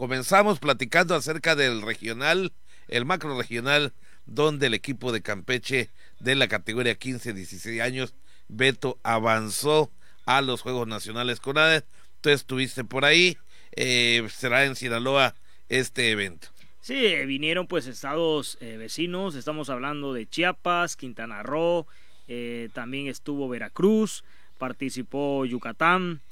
Comenzamos platicando acerca del regional, el macro regional, donde el equipo de Campeche de la categoría 15-16 años, Beto, avanzó a los Juegos Nacionales con ADE. Tú estuviste por ahí, eh, será en Sinaloa este evento. Sí, eh, vinieron pues estados eh, vecinos, estamos hablando de Chiapas, Quintana Roo, también estuvo Veracruz, participó Yucatán,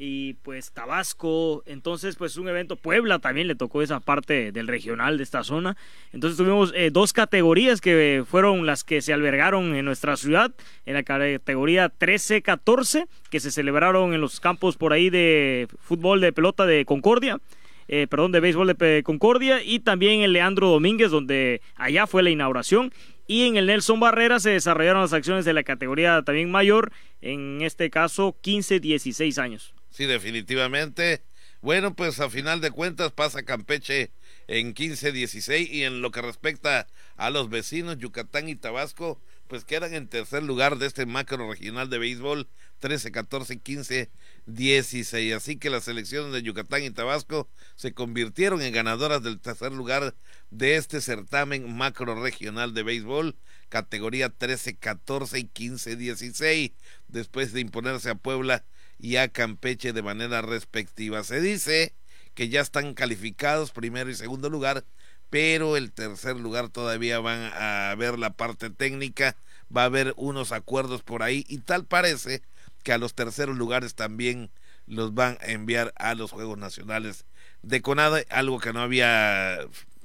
y pues Tabasco, entonces pues un evento, Puebla también le tocó esa parte del regional de esta zona, entonces tuvimos eh, dos categorías que fueron las que se albergaron en nuestra ciudad, en la categoría 13-14, que se celebraron en los campos por ahí de fútbol de pelota de Concordia, eh, perdón, de béisbol de Concordia, y también en Leandro Domínguez, donde allá fue la inauguración, y en el Nelson Barrera se desarrollaron las acciones de la categoría también mayor, en este caso 15-16 años. Sí, definitivamente. Bueno, pues a final de cuentas pasa Campeche en 15-16 y en lo que respecta a los vecinos Yucatán y Tabasco, pues quedan en tercer lugar de este macro regional de béisbol 13, 14, 15, 16. Así que las selecciones de Yucatán y Tabasco se convirtieron en ganadoras del tercer lugar de este certamen macro regional de béisbol, categoría 13, 14 y 15, 16, después de imponerse a Puebla y a Campeche de manera respectiva. Se dice que ya están calificados primero y segundo lugar, pero el tercer lugar todavía van a ver la parte técnica, va a haber unos acuerdos por ahí y tal parece que a los terceros lugares también los van a enviar a los Juegos Nacionales de Conada, algo que no había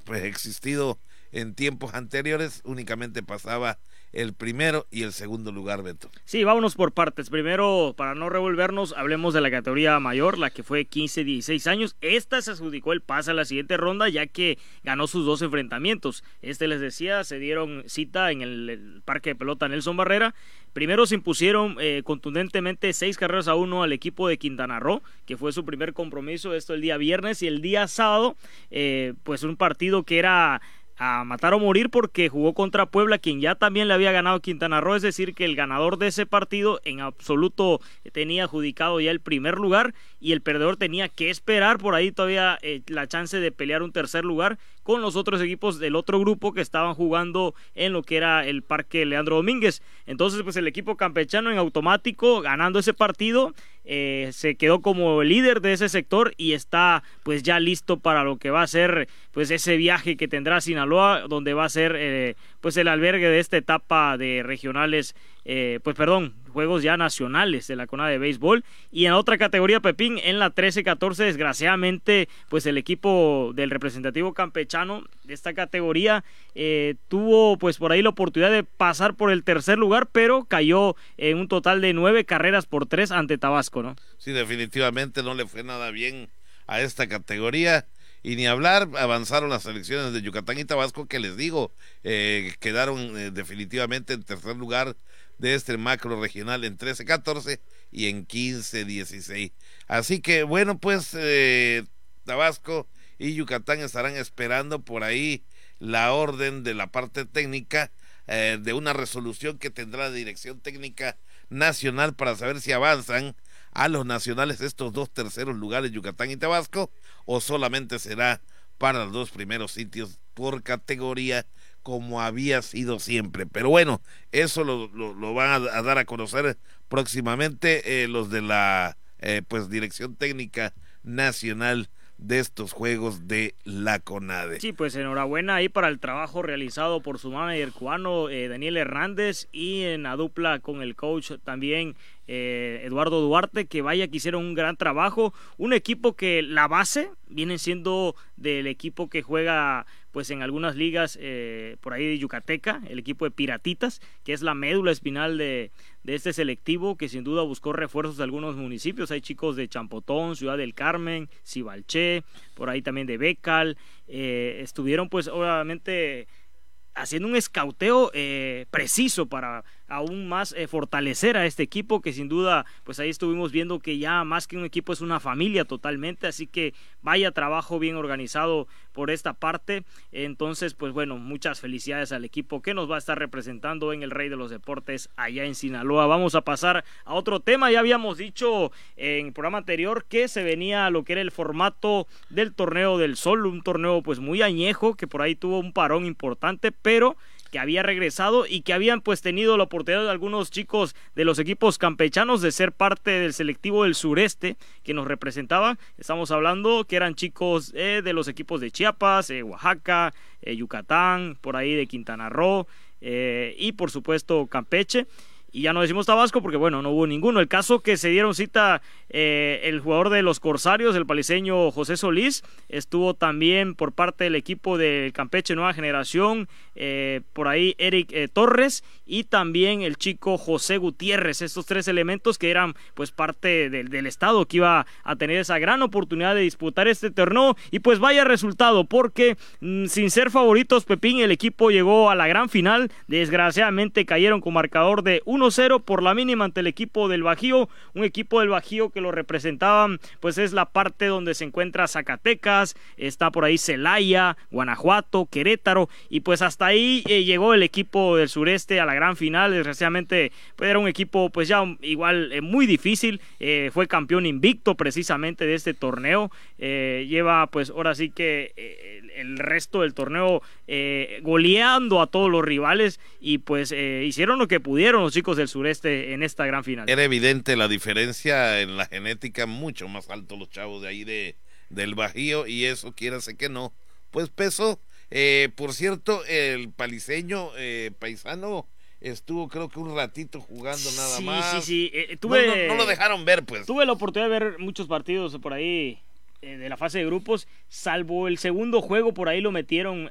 pues, existido en tiempos anteriores, únicamente pasaba el primero y el segundo lugar, Beto. Sí, vámonos por partes. Primero, para no revolvernos, hablemos de la categoría mayor, la que fue 15-16 años. Esta se adjudicó el pase a la siguiente ronda, ya que ganó sus dos enfrentamientos. Este les decía, se dieron cita en el, parque de pelota Nelson Barrera. Primero se impusieron eh, contundentemente seis carreras a uno al equipo de Quintana Roo, que fue su primer compromiso, esto el día viernes y el día sábado, eh, pues un partido que era a matar o morir porque jugó contra Puebla, quien ya también le había ganado Quintana Roo, es decir, que el ganador de ese partido en absoluto tenía adjudicado ya el primer lugar y el perdedor tenía que esperar por ahí todavía eh, la chance de pelear un tercer lugar con los otros equipos del otro grupo que estaban jugando en lo que era el Parque Leandro Domínguez. Entonces, pues el equipo campechano en automático ganando ese partido eh, se quedó como líder de ese sector y está pues ya listo para lo que va a ser pues ese viaje que tendrá Sinaloa donde va a ser eh, pues el albergue de esta etapa de regionales eh, pues perdón, juegos ya nacionales de la CONA de béisbol. Y en otra categoría, Pepín, en la 13-14, desgraciadamente, pues el equipo del representativo campechano de esta categoría eh, tuvo pues por ahí la oportunidad de pasar por el tercer lugar, pero cayó en un total de nueve carreras por tres ante Tabasco, ¿no? Sí, definitivamente no le fue nada bien a esta categoría y ni hablar, avanzaron las elecciones de Yucatán y Tabasco, que les digo, eh, quedaron definitivamente en tercer lugar de este macro regional en 13-14 y en 15-16. Así que bueno, pues eh, Tabasco y Yucatán estarán esperando por ahí la orden de la parte técnica eh, de una resolución que tendrá la Dirección Técnica Nacional para saber si avanzan a los nacionales estos dos terceros lugares, Yucatán y Tabasco, o solamente será para los dos primeros sitios por categoría como había sido siempre. Pero bueno, eso lo, lo, van a, dar a conocer próximamente eh, los de la eh, pues Dirección Técnica Nacional de estos juegos de la CONADE. Sí, pues enhorabuena ahí para el trabajo realizado por su manager cubano eh, Daniel Hernández y en la dupla con el coach también Eduardo Duarte, que vaya que hicieron un gran trabajo. Un equipo que la base viene siendo del equipo que juega pues en algunas ligas eh, por ahí de Yucateca, el equipo de Piratitas, que es la médula espinal de, este selectivo, que sin duda buscó refuerzos de algunos municipios. Hay chicos de Champotón, Ciudad del Carmen, Cibalché, por ahí también de Becal. Eh, estuvieron pues obviamente haciendo un escauteo eh, preciso para aún más eh, fortalecer a este equipo que sin duda pues ahí estuvimos viendo que ya más que un equipo es una familia totalmente así que vaya trabajo bien organizado por esta parte. Entonces pues bueno muchas felicidades al equipo que nos va a estar representando en el Rey de los Deportes allá en Sinaloa. Vamos a pasar a otro tema. Ya habíamos dicho en el programa anterior que se venía lo que era el formato del torneo del sol un torneo pues muy añejo que por ahí tuvo un parón importante pero que había regresado y que habían pues tenido la oportunidad de algunos chicos de los equipos campechanos de ser parte del selectivo del sureste que nos representaban. Estamos hablando que eran chicos eh, de los equipos de Chiapas, eh, Oaxaca, eh, Yucatán, por ahí de Quintana Roo y por supuesto Campeche y ya no decimos Tabasco porque bueno, no hubo ninguno. El caso que se dieron cita eh, el jugador de los Corsarios, el paliseño José Solís, estuvo también por parte del equipo de Campeche Nueva Generación, eh, por ahí Eric eh, Torres y también el chico José Gutiérrez, estos tres elementos que eran pues parte del, del estado que iba a tener esa gran oportunidad de disputar este torneo. Y pues vaya resultado porque mm, sin ser favoritos Pepín el equipo llegó a la gran final, desgraciadamente cayeron con marcador de 1 0 por la mínima ante el equipo del Bajío, un equipo del Bajío que lo representaban, pues es la parte donde se encuentra Zacatecas, está por ahí Celaya, Guanajuato, Querétaro, y pues hasta ahí eh, llegó el equipo del sureste a la gran final, desgraciadamente pues era un equipo pues ya igual eh, muy difícil, eh, fue campeón invicto precisamente de este torneo, lleva pues ahora sí que el resto del torneo goleando a todos los rivales y pues hicieron lo que pudieron los chicos del sureste en esta gran final. Era evidente la diferencia en la genética, mucho más alto los chavos de ahí de, del Bajío y eso, quiérase que no, pues peso. Eh, por cierto, el paliseño eh, paisano estuvo creo que un ratito jugando nada más. Sí, sí, eh, tuve, no, lo dejaron ver, pues. Tuve la oportunidad de ver muchos partidos por ahí de la fase de grupos, salvo el segundo juego, por ahí lo metieron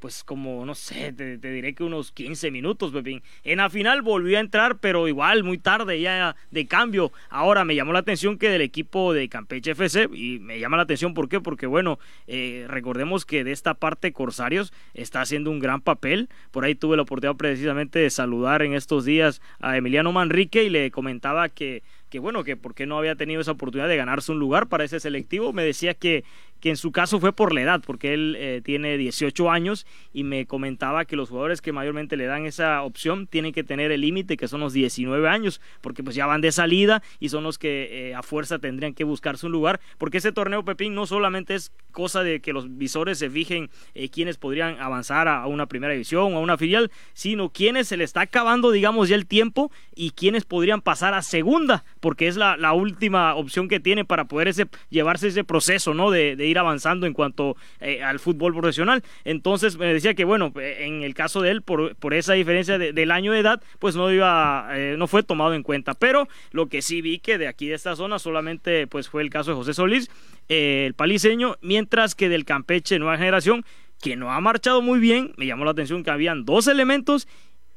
pues como, no sé, te, diré que unos 15 minutos, Pepín. En la final volvió a entrar, pero igual muy tarde ya de cambio. Ahora me llamó la atención que del equipo de Campeche FC, y me llama la atención, ¿por qué? Porque bueno, eh, recordemos que de esta parte Corsarios está haciendo un gran papel. Por ahí tuve la oportunidad precisamente de saludar en estos días a Emiliano Manrique y le comentaba que que bueno, que por qué no había tenido esa oportunidad de ganarse un lugar para ese selectivo. Me decía que que en su caso fue por la edad, porque él eh, tiene 18 años y me comentaba que los jugadores que mayormente le dan esa opción tienen que tener el límite que son los 19 años, porque pues ya van de salida y son los que eh, a fuerza tendrían que buscarse un lugar, porque ese torneo Pepín no solamente es cosa de que los visores se fijen eh, quiénes podrían avanzar a, una primera división o a una filial, sino quiénes se le está acabando, digamos, ya el tiempo y quiénes podrían pasar a segunda, porque es la, última opción que tiene para poder ese, llevarse ese proceso, ¿no? de ir avanzando en cuanto eh, al fútbol profesional. Entonces me decía que bueno, en el caso de él, por, esa diferencia del año de edad, pues no iba, eh, no fue tomado en cuenta. Pero lo que sí vi que de aquí de esta zona solamente pues fue el caso de José Solís, eh, el paliseño, mientras que del Campeche Nueva Generación, que no ha marchado muy bien, me llamó la atención que habían dos elementos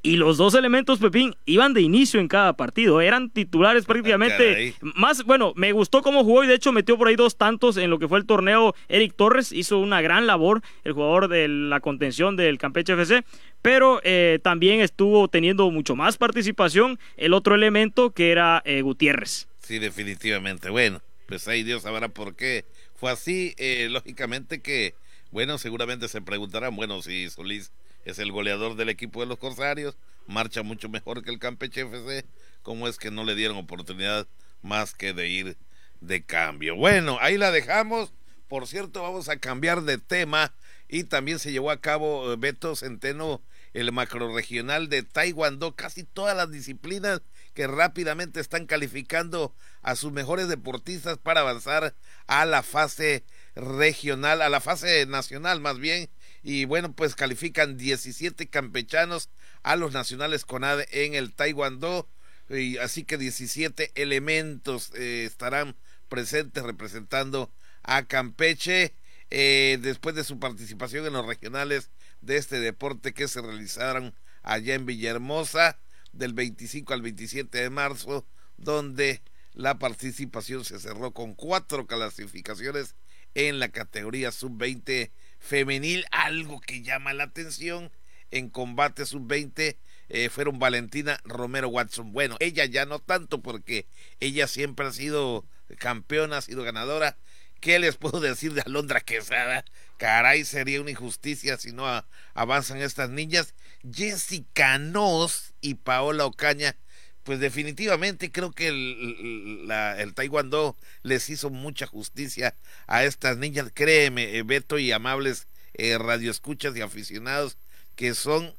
y los dos elementos, Pepín, iban de inicio en cada partido. Eran titulares prácticamente. más, bueno, me gustó cómo jugó y de hecho metió por ahí dos tantos en lo que fue el torneo. Eric Torres hizo una gran labor, el jugador de la contención del Campeche FC. Pero eh, también estuvo teniendo mucho más participación el otro elemento que era eh, Gutiérrez. Sí, definitivamente. Bueno, pues ahí Dios sabrá por qué fue así. Eh, lógicamente que, bueno, seguramente se preguntarán, bueno, si Solís es el goleador del equipo de los Corsarios, marcha mucho mejor que el Campeche FC, ¿cómo es que no le dieron oportunidad más que de ir de cambio? Bueno, ahí la dejamos. Por cierto, vamos a cambiar de tema y también se llevó a cabo eh, Beto Centeno el macroregional de Taekwondo, casi todas las disciplinas que rápidamente están calificando a sus mejores deportistas para avanzar a la fase regional, a la fase nacional más bien, y bueno, pues califican 17 campechanos a los nacionales CONADE en el Taekwondo. Y así que 17 elementos eh, estarán presentes representando a Campeche eh, después de su participación en los regionales de este deporte que se realizaron allá en Villahermosa del 25 al 27 de marzo, donde la participación se cerró con cuatro clasificaciones en la categoría sub-20 femenil, algo que llama la atención en combate sub-20 eh, fueron Valentina Romero Watson. Bueno, ella ya no tanto porque ella siempre ha sido campeona, ha sido ganadora. ¿Qué les puedo decir de Alondra Quesada? Caray, sería una injusticia si no avanzan estas niñas. Jessica Nos y Paola Ocaña pues definitivamente creo que el, la, taekwondo les hizo mucha justicia a estas niñas. Créeme, eh, Beto y amables eh, radioescuchas y aficionados, que son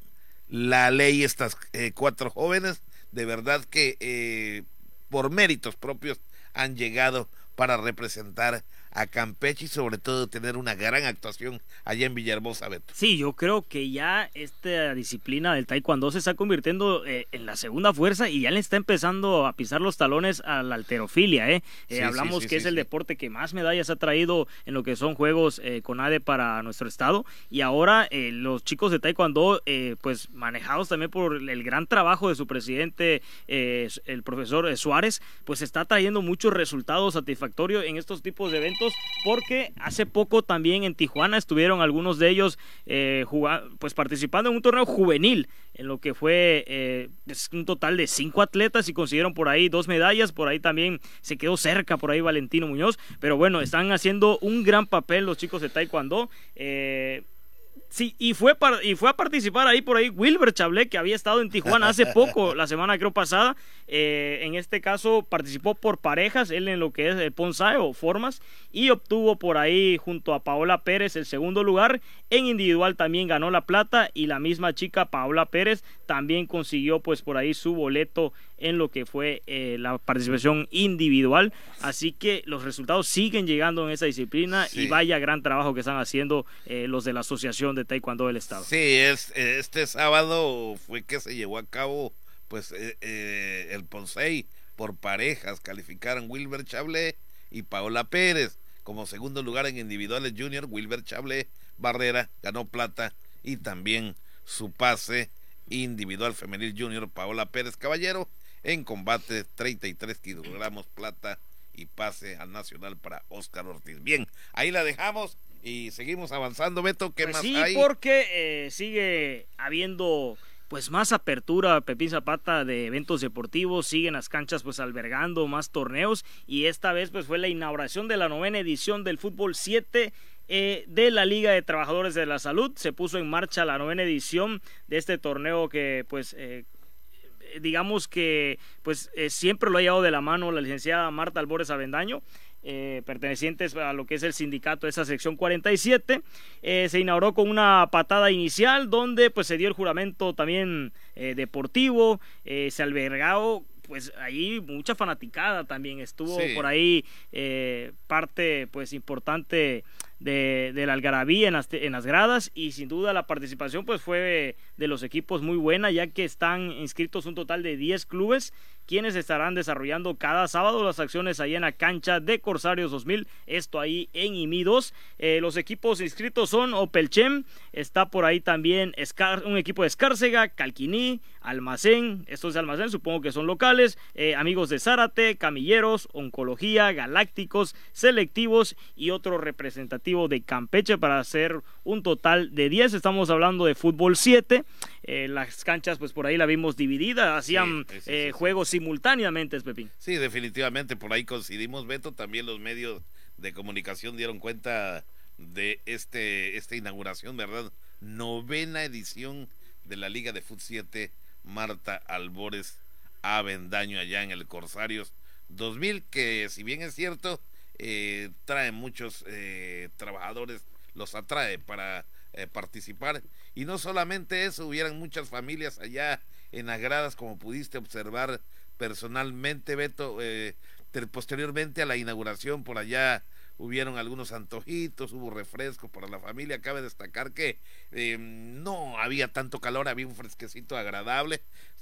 la ley estas eh, cuatro jóvenes. De verdad que eh, por méritos propios han llegado para representar a Campeche y sobre todo tener una gran actuación allá en Villahermosa, Beto. Sí, yo creo que ya esta disciplina del taekwondo se está convirtiendo eh, en la segunda fuerza y ya le está empezando a pisar los talones a la alterofilia. ¿eh? eh hablamos que es el deporte que más medallas ha traído en lo que son juegos eh, con ADE para nuestro estado y ahora los chicos de taekwondo, pues manejados también por el gran trabajo de su presidente, el profesor Suárez, pues está trayendo muchos resultados satisfactorios en estos tipos de eventos porque hace poco también en Tijuana estuvieron algunos de ellos eh, pues participando en un torneo juvenil en lo que fue eh, un total de cinco atletas y consiguieron por ahí dos medallas, por ahí también se quedó cerca por ahí Valentino Muñoz, pero bueno, están haciendo un gran papel los chicos de Taekwondo. Eh, Sí, y fue, y fue a participar ahí por ahí Wilber Chablé, que había estado en Tijuana hace poco, la semana creo pasada. Eh, en este caso participó por parejas, él en lo que es el Ponsai o Formas, y obtuvo por ahí junto a Paola Pérez el segundo lugar. En individual también ganó la plata y la misma chica Paola Pérez también consiguió pues por ahí su boleto en lo que fue eh, la participación individual. Así que los resultados siguen llegando en esa disciplina y vaya gran trabajo que están haciendo eh, los de la Asociación de Taekwondo del Estado. Sí, es, este sábado fue que se llevó a cabo pues eh, el Ponsei por parejas. Calificaron Wilber Chablé y Paola Pérez. Como segundo lugar en individuales junior, Wilber Chablé Barrera ganó plata y también su pase individual femenil junior Paola Pérez Caballero en combate 33 kilogramos plata y pase al nacional para Oscar Ortiz. Bien, ahí la dejamos y seguimos avanzando, Beto. ¿Qué pues más sí, hay? porque eh, sigue habiendo pues más apertura Pepín Zapata de eventos deportivos, siguen las canchas pues albergando más torneos y esta vez pues fue la inauguración de la novena edición del fútbol 7 eh, de la Liga de Trabajadores de la Salud. Se puso en marcha la novena edición de este torneo que pues eh, digamos que pues eh, siempre lo ha llevado de la mano la licenciada Marta Albores Avendaño. Eh, pertenecientes a lo que es el sindicato de esa sección 47 eh, se inauguró con una patada inicial donde pues se dio el juramento también deportivo se albergado pues ahí mucha fanaticada también estuvo por ahí parte pues importante de, de la algarabía en las, en las gradas y sin duda la participación pues fue de los equipos muy buena ya que están inscritos un total de 10 clubes quienes estarán desarrollando cada sábado las acciones ahí en la cancha de Corsarios 2000, esto ahí en IMI 2. Eh, los equipos inscritos son Opelchem, está por ahí también un equipo de Escárcega, Calquiní, Almacén, estos de Almacén supongo que son locales, eh, amigos de Zárate, Camilleros, Oncología, Galácticos, Selectivos y otro representativo de Campeche para hacer un total de 10. Estamos hablando de fútbol 7. Eh, las canchas, pues por ahí la vimos dividida, hacían eh, juegos simultáneamente, Pepín. Sí, definitivamente, por ahí coincidimos, Beto. También los medios de comunicación dieron cuenta de este esta inauguración, ¿verdad? Novena edición de la Liga de Fut 7, Marta Albores Avendaño allá en el Corsarios 2000, que si bien es cierto, eh, trae muchos eh, trabajadores, los atrae para eh, participar. Y no solamente eso, hubieran muchas familias allá en las gradas, como pudiste observar personalmente, Beto. Eh, posteriormente a la inauguración, por allá hubieron algunos antojitos, hubo refrescos para la familia. Cabe destacar que eh, no había tanto calor, había un fresquecito agradable,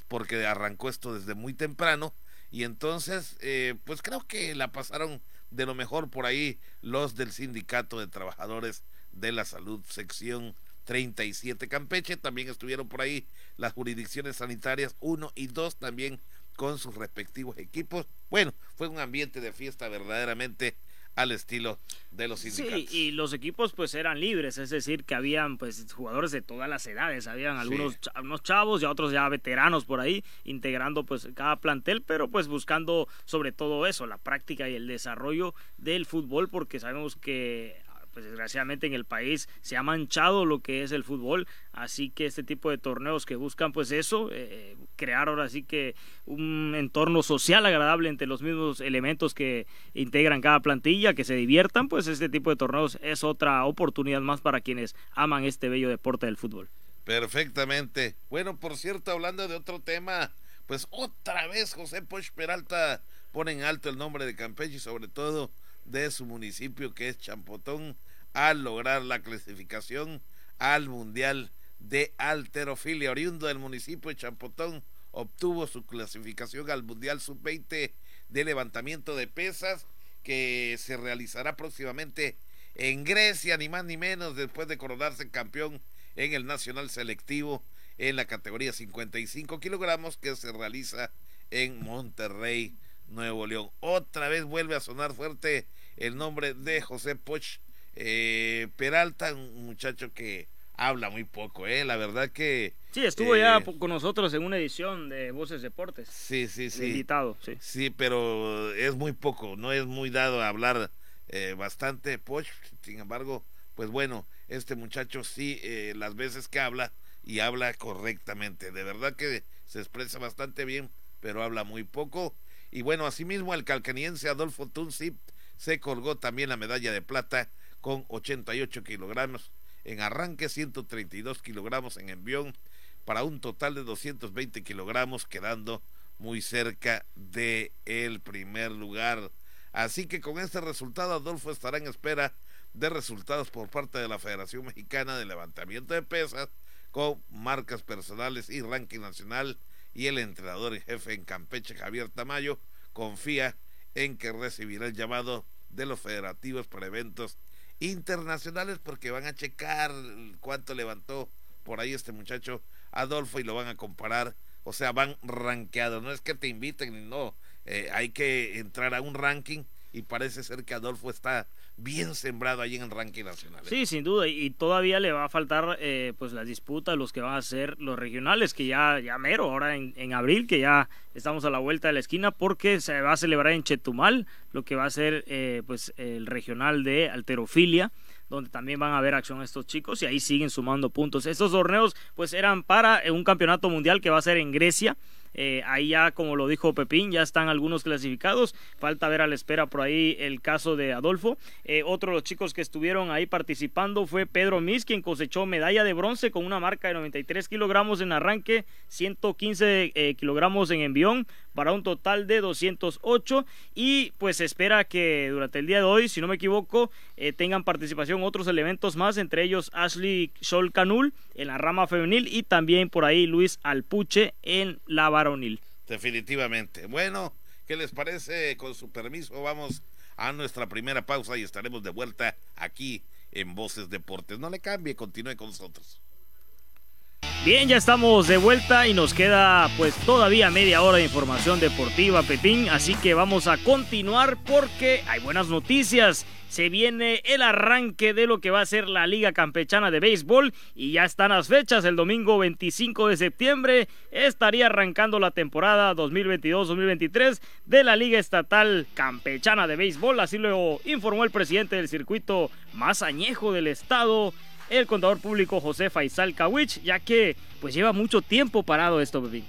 porque arrancó esto desde muy temprano. Y entonces, eh, pues creo que la pasaron de lo mejor por ahí los del Sindicato de Trabajadores de la Salud, sección 37 Campeche. También estuvieron por ahí las jurisdicciones sanitarias 1 y 2 también con sus respectivos equipos. Bueno, fue un ambiente de fiesta verdaderamente al estilo de los sindicatos. Sí, y los equipos pues eran libres, es decir, que habían pues jugadores de todas las edades, habían algunos unos chavos y otros ya veteranos por ahí integrando pues cada plantel, pero pues buscando sobre todo eso, la práctica y el desarrollo del fútbol porque sabemos que pues desgraciadamente en el país se ha manchado lo que es el fútbol, así que este tipo de torneos que buscan pues eso, eh, crear ahora sí que un entorno social agradable entre los mismos elementos que integran cada plantilla, que se diviertan, pues este tipo de torneos es otra oportunidad más para quienes aman este bello deporte del fútbol. Perfectamente. Bueno, por cierto, hablando de otro tema, pues otra vez José Poch Peralta pone en alto el nombre de Campeche y sobre todo de su municipio que es Champotón al lograr la clasificación al Mundial de Alterofilia. Oriundo del municipio de Champotón obtuvo su clasificación al Mundial Sub-20 de levantamiento de pesas que se realizará próximamente en Grecia, ni más ni menos, después de coronarse campeón en el Nacional Selectivo en la categoría 55 kilogramos que se realiza en Monterrey, Nuevo León. Otra vez vuelve a sonar fuerte el nombre de José Poch eh, Peralta, un muchacho que habla muy poco, ¿eh? La verdad que... Sí, estuvo ya eh, con nosotros en una edición de Voces Deportes. Sí, sí, sí. Invitado, sí. Sí, pero es muy poco, no es muy dado a hablar eh, bastante Poch, sin embargo, pues bueno, este muchacho sí, eh, las veces que habla y habla correctamente, de verdad que se expresa bastante bien, pero habla muy poco y bueno, asimismo el calcaniense Adolfo Tunzi se colgó también la medalla de plata con 88 kilogramos. En arranque, 132 kilogramos. En envión, para un total de 220 kilogramos, quedando muy cerca de el primer lugar. Así que con este resultado, Adolfo estará en espera de resultados por parte de la Federación Mexicana de Levantamiento de Pesas, con marcas personales y ranking nacional y el entrenador en jefe en Campeche, Javier Tamayo, confía en que recibirá el llamado de los federativos para eventos internacionales porque van a checar cuánto levantó por ahí este muchacho Adolfo y lo van a comparar, o sea, van rankeados, no es que te inviten, no, eh, hay que entrar a un ranking y parece ser que Adolfo está bien sembrado ahí en el ranking nacional. ¿eh? Sí, sin duda, y todavía le va a faltar eh, pues las disputas, los que van a ser los regionales, que ya, ya mero, ahora en, en, abril, que ya estamos a la vuelta de la esquina, porque se va a celebrar en Chetumal, lo que va a ser eh, pues el regional de alterofilia donde también van a ver acción estos chicos y ahí siguen sumando puntos. Estos torneos pues eran para un campeonato mundial que va a ser en Grecia eh, ahí ya, como lo dijo Pepín, ya están algunos clasificados. Falta ver a la espera por ahí el caso de Adolfo. Eh, otro de los chicos que estuvieron ahí participando fue Pedro Mis, quien cosechó medalla de bronce con una marca de 93 kilogramos en arranque, 115 eh, kilogramos en envión, para un total de 208 y pues espera que durante el día de hoy, si no me equivoco, tengan participación otros elementos más, entre ellos Ashley Sol Canul en la rama femenil y también por ahí Luis Alpuche en la Definitivamente. Bueno, ¿qué les parece? Con su permiso vamos a nuestra primera pausa y estaremos de vuelta aquí en Voces Deportes. No le cambie, continúe con nosotros. Bien, ya estamos de vuelta y nos queda pues todavía media hora de información deportiva, Pepín, así que vamos a continuar porque hay buenas noticias. Se viene el arranque de lo que va a ser la Liga Campechana de Béisbol y ya están las fechas. El domingo 25 de septiembre estaría arrancando la temporada 2022-2023 de la Liga Estatal Campechana de Béisbol. Así lo informó el presidente del circuito más añejo del estado, el contador público José Faisal Kawich, ya que pues lleva mucho tiempo parado esto, bebé.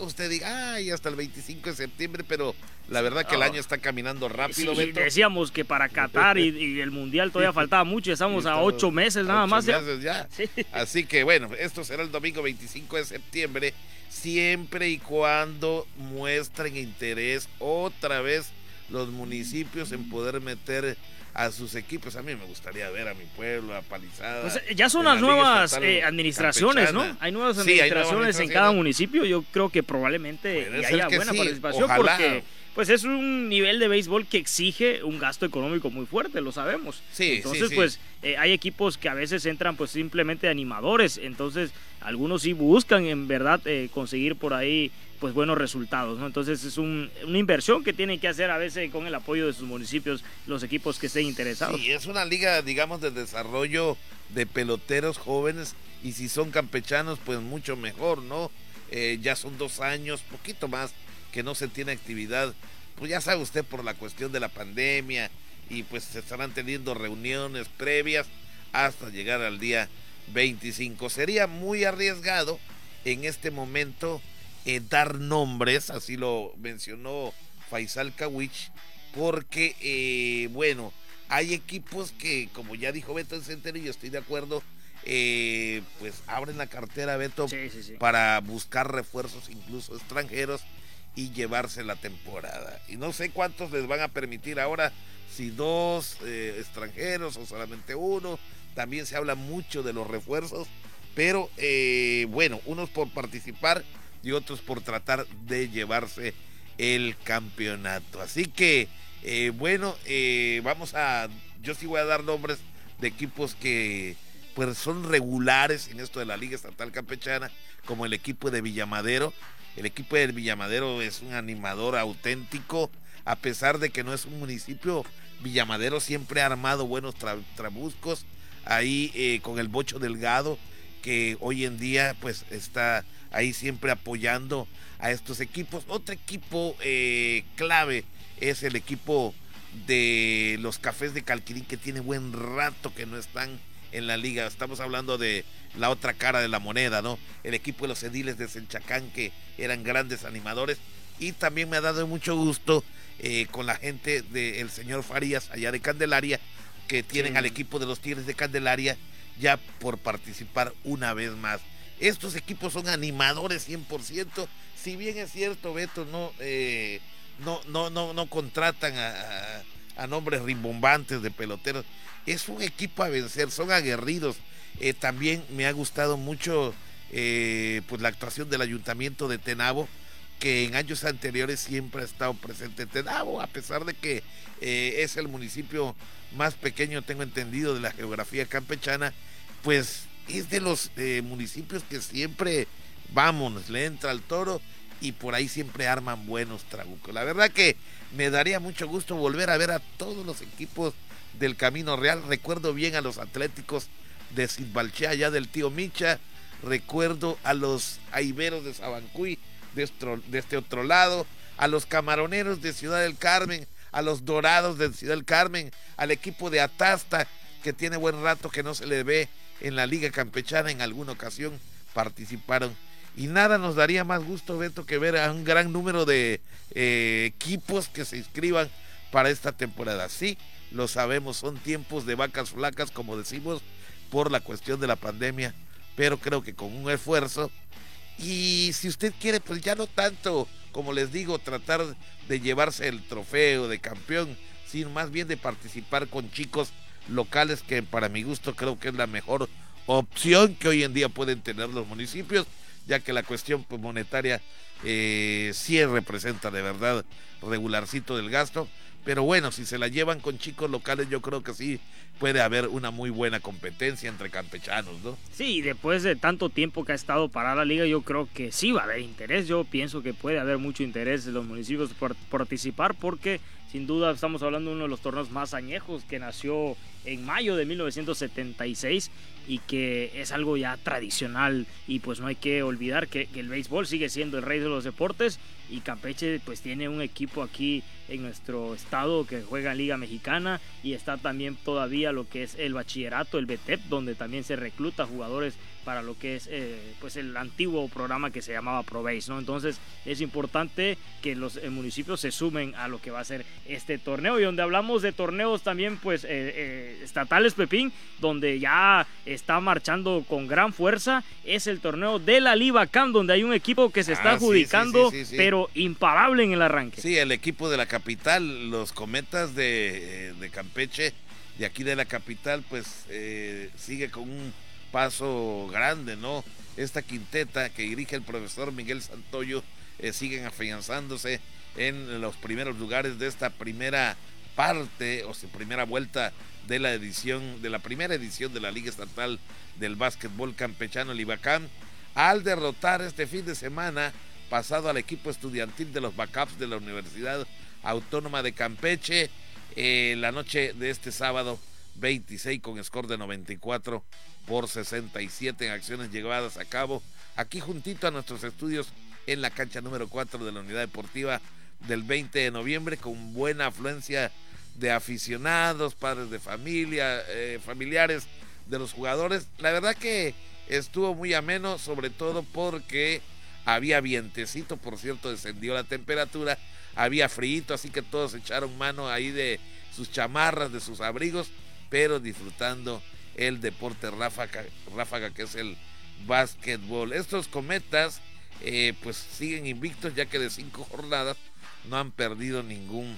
usted diga, ay, hasta el 25 de septiembre, pero la verdad que el año está caminando rápido. Sí, decíamos que para Qatar y, el Mundial todavía faltaba mucho, estamos a ocho meses nada más. Meses ya. Así que bueno, esto será el domingo 25 de septiembre, siempre y cuando muestren interés otra vez los municipios en poder meter a sus equipos. A mí me gustaría ver a mi pueblo, a Palizada. Pues, eh, ya son las nuevas eh, administraciones, ¿no? Hay nuevas administraciones, en cada municipio. Yo creo que probablemente haya buena participación porque pues es un nivel de béisbol que exige un gasto económico muy fuerte, lo sabemos. Sí, entonces sí, pues eh, hay equipos que a veces entran pues simplemente animadores, entonces algunos sí buscan en verdad eh, conseguir por ahí pues buenos resultados, ¿no? Entonces es una inversión que tienen que hacer a veces con el apoyo de sus municipios los equipos que estén interesados. Sí, es una liga, digamos, de desarrollo de peloteros jóvenes y si son campechanos, pues mucho mejor, ¿no? Eh, ya son dos años, poquito más, que no se tiene actividad. Pues ya sabe usted por la cuestión de la pandemia y pues se estarán teniendo reuniones previas hasta llegar al día 25. Sería muy arriesgado en este momento eh, dar nombres, así lo mencionó Faisal Kawich, porque, eh, bueno, hay equipos que, como ya dijo Beto Centeno, y estoy de acuerdo, eh, pues abren la cartera, Beto, para buscar refuerzos incluso extranjeros y llevarse la temporada. Y no sé cuántos les van a permitir ahora, si dos extranjeros o solamente uno. También se habla mucho de los refuerzos, pero bueno, unos por participar y otros por tratar de llevarse el campeonato. Así que, eh, bueno, eh, vamos a, yo sí voy a dar nombres de equipos que pues son regulares en esto de la Liga Estatal Campechana, como el equipo de Villamadero. El equipo de Villamadero es un animador auténtico, a pesar de que no es un municipio, Villamadero siempre ha armado buenos trabuscos, ahí eh, con el Bocho Delgado, que hoy en día pues está ahí siempre apoyando a estos equipos. Otro equipo eh, clave es el equipo de los Cafés de Calquirín que tiene buen rato que no están en la liga. Estamos hablando de la otra cara de la moneda, ¿no? El equipo de los Ediles de Senchacán que eran grandes animadores. Y también me ha dado mucho gusto eh, con la gente del señor Farías allá de Candelaria, que tienen al equipo de los Tigres de Candelaria ya por participar una vez más. Estos equipos son animadores 100%, si bien es cierto, Beto, no, eh, no, no, no, no contratan a, nombres rimbombantes de peloteros. Es un equipo a vencer, son aguerridos. Eh, también me ha gustado mucho eh, pues la actuación del ayuntamiento de Tenabo, que en años anteriores siempre ha estado presente en Tenabo, a pesar de que es el municipio más pequeño, tengo entendido, de la geografía campechana, pues es de los municipios que siempre, vamos, le entra al toro y por ahí siempre arman buenos trabucos. La verdad que me daría mucho gusto volver a ver a todos los equipos del Camino Real. Recuerdo bien a los Atléticos de Sidbalchea, allá del tío Micha. Recuerdo a los Aiberos de Sabancuy, de, de este otro lado. A los Camaroneros de Ciudad del Carmen. A los Dorados de Ciudad del Carmen. Al equipo de Atasta, que tiene buen rato que no se le ve en la Liga Campechana en alguna ocasión participaron. Y nada nos daría más gusto, Beto, que ver a un gran número de eh, equipos que se inscriban para esta temporada. Sí, lo sabemos, son tiempos de vacas flacas, como decimos, por la cuestión de la pandemia, pero creo que con un esfuerzo. Y si usted quiere, pues ya no tanto, como les digo, tratar de llevarse el trofeo de campeón, sino más bien de participar con chicos locales que para mi gusto creo que es la mejor opción que hoy en día pueden tener los municipios, ya que la cuestión pues, monetaria eh, sí representa de verdad regularcito del gasto, pero bueno, si se la llevan con chicos locales, yo creo que sí puede haber una muy buena competencia entre campechanos, ¿no? Sí, después de tanto tiempo que ha estado parada la liga, yo creo que sí va a haber interés. Yo pienso que puede haber mucho interés de los municipios por participar porque sin duda estamos hablando de uno de los torneos más añejos que nació en mayo de 1976 y que es algo ya tradicional. Y pues no hay que olvidar que, el béisbol sigue siendo el rey de los deportes y Campeche pues tiene un equipo aquí en nuestro estado que juega en Liga Mexicana y está también todavía lo que es el bachillerato, el BTEP, donde también se recluta jugadores para lo que es eh, pues el antiguo programa que se llamaba ProBase, ¿no? Entonces es importante que los eh, municipios se sumen a lo que va a ser este torneo y donde hablamos de torneos también pues eh, estatales Pepín, donde ya está marchando con gran fuerza, es el torneo de la Libacam, donde hay un equipo que se está ah, adjudicando, pero imparable en el arranque. Sí, el equipo de la capital, los cometas de, de Campeche, de aquí de la capital, pues sigue con un paso grande, ¿no? Esta quinteta que dirige el profesor Miguel Santoyo eh, siguen afianzándose en los primeros lugares de esta primera parte o su primera vuelta de la edición de la primera edición de la Liga Estatal del Básquetbol Campechano Libacán al derrotar este fin de semana pasado al equipo estudiantil de los backups de la Universidad Autónoma de Campeche eh, la noche de este sábado 26 con score de 94 por 67 en acciones llevadas a cabo aquí juntito a nuestros estudios en la cancha número 4 de la unidad deportiva del 20 de noviembre con buena afluencia de aficionados, padres de familia, eh, familiares de los jugadores. La verdad que estuvo muy ameno, sobre todo porque había vientecito, por cierto, descendió la temperatura, había frío, así que todos echaron mano ahí de sus chamarras, de sus abrigos, pero disfrutando el deporte ráfaga, ráfaga que es el básquetbol. Estos cometas eh, pues siguen invictos ya que de cinco jornadas no han perdido ningún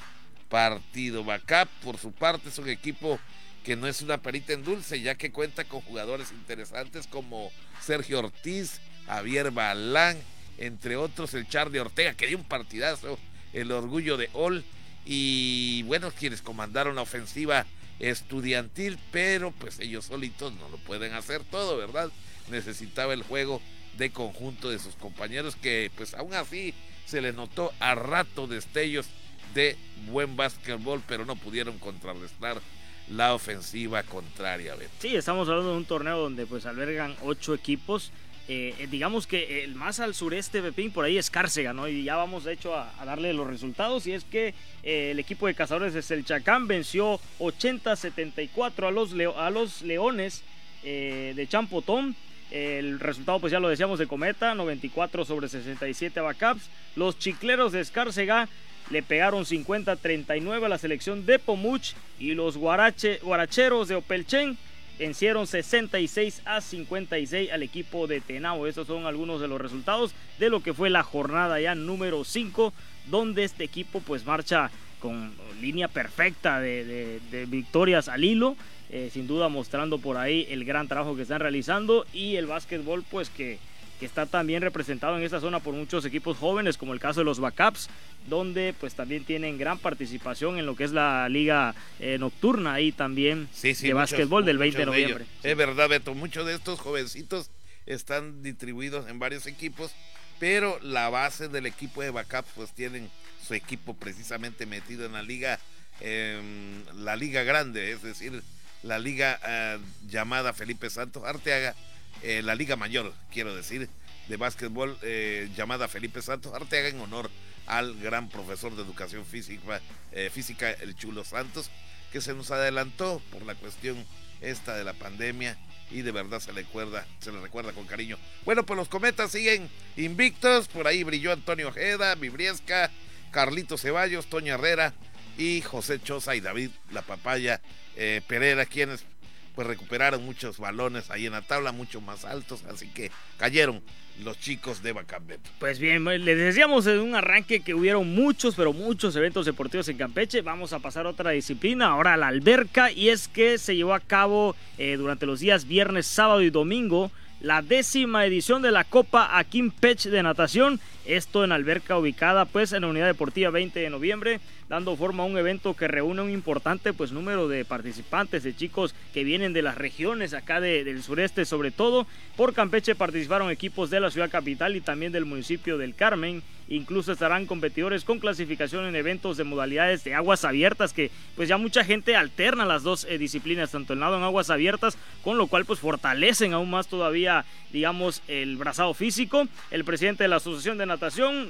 partido. Bacap, por su parte, es un equipo que no es una perita en dulce, ya que cuenta con jugadores interesantes como Sergio Ortiz, Javier Balán, entre otros el Charlie Ortega, que dio un partidazo, el orgullo de Ol, y bueno, quienes comandaron la ofensiva estudiantil, pero pues ellos solitos no lo pueden hacer todo, ¿verdad? Necesitaba el juego de conjunto de sus compañeros que pues aún así se le notó a rato destellos de buen básquetbol, pero no pudieron contrarrestar la ofensiva contraria. Sí, estamos hablando de un torneo donde pues albergan ocho equipos. Eh, eh, digamos que el más al sureste, Pepín, por ahí es Cárcega, ¿no? Y ya vamos, de hecho, a, darle los resultados. Y es que eh, el equipo de cazadores de Selchacán venció 80-74 a los, a los Leones de Champotón. El resultado, pues ya lo decíamos, de Cometa, 94 sobre 67 Bacaps. Los chicleros de Escárcega le pegaron 50-39 a la selección de Pomuch y los guarache, guaracheros de Opelchen vencieron 66 a 56 al equipo de Tenao. Estos son algunos de los resultados de lo que fue la jornada ya número 5, donde este equipo pues marcha con línea perfecta de, victorias al hilo. Eh, sin duda mostrando por ahí el gran trabajo que están realizando y el básquetbol pues que que está también representado en esta zona por muchos equipos jóvenes, como el caso de los Backups, donde pues también tienen gran participación en lo que es la liga eh, nocturna ahí también de básquetbol del 20 de noviembre. Es verdad, Beto, muchos de estos jovencitos están distribuidos en varios equipos, pero la base del equipo de Backups pues tienen su equipo precisamente metido en la liga, la liga grande, es decir, la liga eh, llamada Felipe Santos Arteaga eh, la Liga Mayor, quiero decir, de básquetbol eh, llamada Felipe Santos Arteaga en honor al gran profesor de educación física, eh, física, el Chulo Santos, que se nos adelantó por la cuestión esta de la pandemia y de verdad se le recuerda, se le recuerda con cariño. Bueno, pues los cometas siguen invictos, por ahí brilló Antonio Ojeda, Vibriesca, Carlito Ceballos, Toño Herrera y José Choza y David La Papaya Pereira, quienes pues recuperaron muchos balones ahí en la tabla, mucho más altos, así que cayeron los chicos de Bacambet. Pues bien, les decíamos en un arranque que hubieron muchos, pero muchos eventos deportivos en Campeche. Vamos a pasar a otra disciplina, ahora a la alberca, y es que se llevó a cabo eh, durante los días viernes, sábado y domingo la décima edición de la Copa Akim Pech de natación. Esto en alberca ubicada pues en la Unidad Deportiva 20 de noviembre dando forma a un evento que reúne un importante pues número de participantes, de chicos que vienen de las regiones acá del sureste sobre todo. Por Campeche participaron equipos de la ciudad capital y también del municipio del Carmen. Incluso estarán competidores con clasificación en eventos de modalidades de aguas abiertas que pues ya mucha gente alterna las dos eh, disciplinas, tanto el nado en aguas abiertas, con lo cual pues fortalecen aún más todavía digamos el brazado físico. El presidente de la Asociación de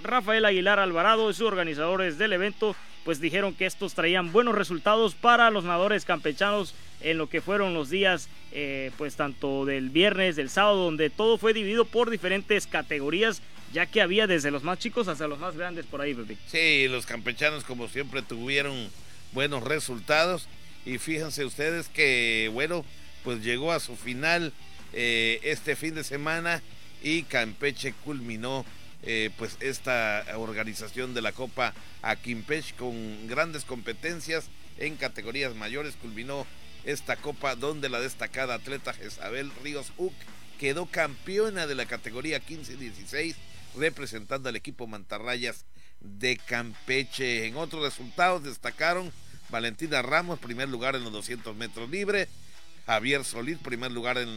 Rafael Aguilar Alvarado y sus organizadores del evento pues dijeron que estos traían buenos resultados para los nadadores campechanos en lo que fueron los días, eh, pues tanto del viernes, del sábado, donde todo fue dividido por diferentes categorías, ya que había desde los más chicos hasta los más grandes por ahí, Pepe. Sí, los campechanos como siempre tuvieron buenos resultados y fíjense ustedes que, bueno, pues llegó a su final eh, este fin de semana y Campeche culminó eh, pues esta organización de la Copa Aquimpech con grandes competencias en categorías mayores culminó esta copa donde la destacada atleta Jezabel Ríos Uc quedó campeona de la categoría 15-16 representando al equipo Mantarrayas de Campeche. En otros resultados destacaron Valentina Ramos, primer lugar en los 200 metros libres, Javier Solís, primer lugar en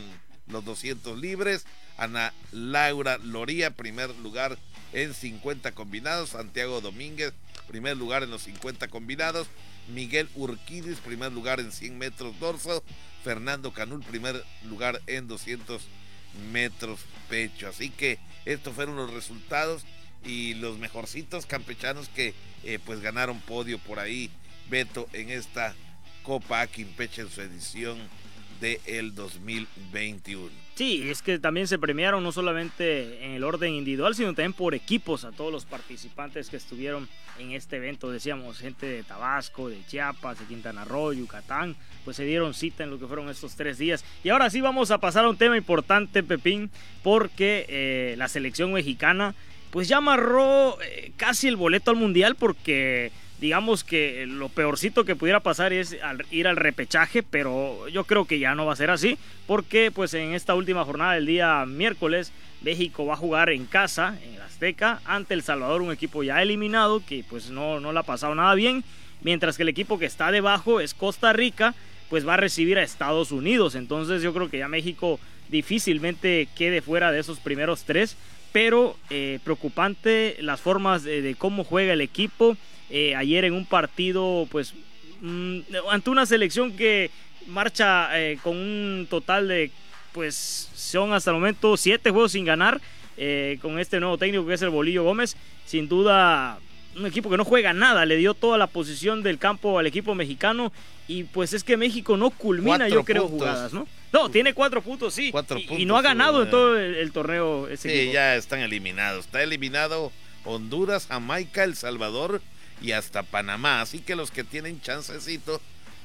los 200 libres, Ana Laura Loría, primer lugar en 50 combinados, Santiago Domínguez, primer lugar en los 50 combinados, Miguel Urquidis, primer lugar en 100 metros dorso, Fernando Canul, primer lugar en 200 metros pecho. Así que estos fueron los resultados y los mejorcitos campechanos que eh, pues ganaron podio por ahí, Beto, en esta Copa Aquimpeche en su edición del el 2021. Sí, es que también se premiaron no solamente en el orden individual, sino también por equipos a todos los participantes que estuvieron en este evento. Decíamos, gente de Tabasco, de Chiapas, de Quintana Roo, Yucatán, pues se dieron cita en lo que fueron estos tres días. Y ahora sí vamos a pasar a un tema importante, Pepín, porque eh, la selección mexicana pues ya amarró eh, casi el boleto al Mundial porque digamos que lo peorcito que pudiera pasar es ir al repechaje, pero yo creo que ya no va a ser así, porque pues en esta última jornada del día miércoles México va a jugar en casa, en el Azteca, ante El Salvador, un equipo ya eliminado que pues no, no le ha pasado nada bien, mientras que el equipo que está debajo es Costa Rica, pues va a recibir a Estados Unidos, entonces yo creo que ya México difícilmente quede fuera de esos primeros tres, pero eh, preocupante las formas de cómo juega el equipo, eh, ayer en un partido, pues, mm, ante una selección que marcha eh, con un total de, pues, son hasta el momento siete juegos sin ganar, eh, con este nuevo técnico que es el Bolillo Gómez, sin duda un equipo que no juega nada, le dio toda la posición del campo al equipo mexicano y pues es que México no culmina, yo creo, jugadas, ¿no? No, tiene cuatro puntos, sí. y, no ha ganado en todo el, torneo. Ese sí, ya están eliminados. Está eliminado Honduras, Jamaica, El Salvador y hasta Panamá. Así que los que tienen chancecito,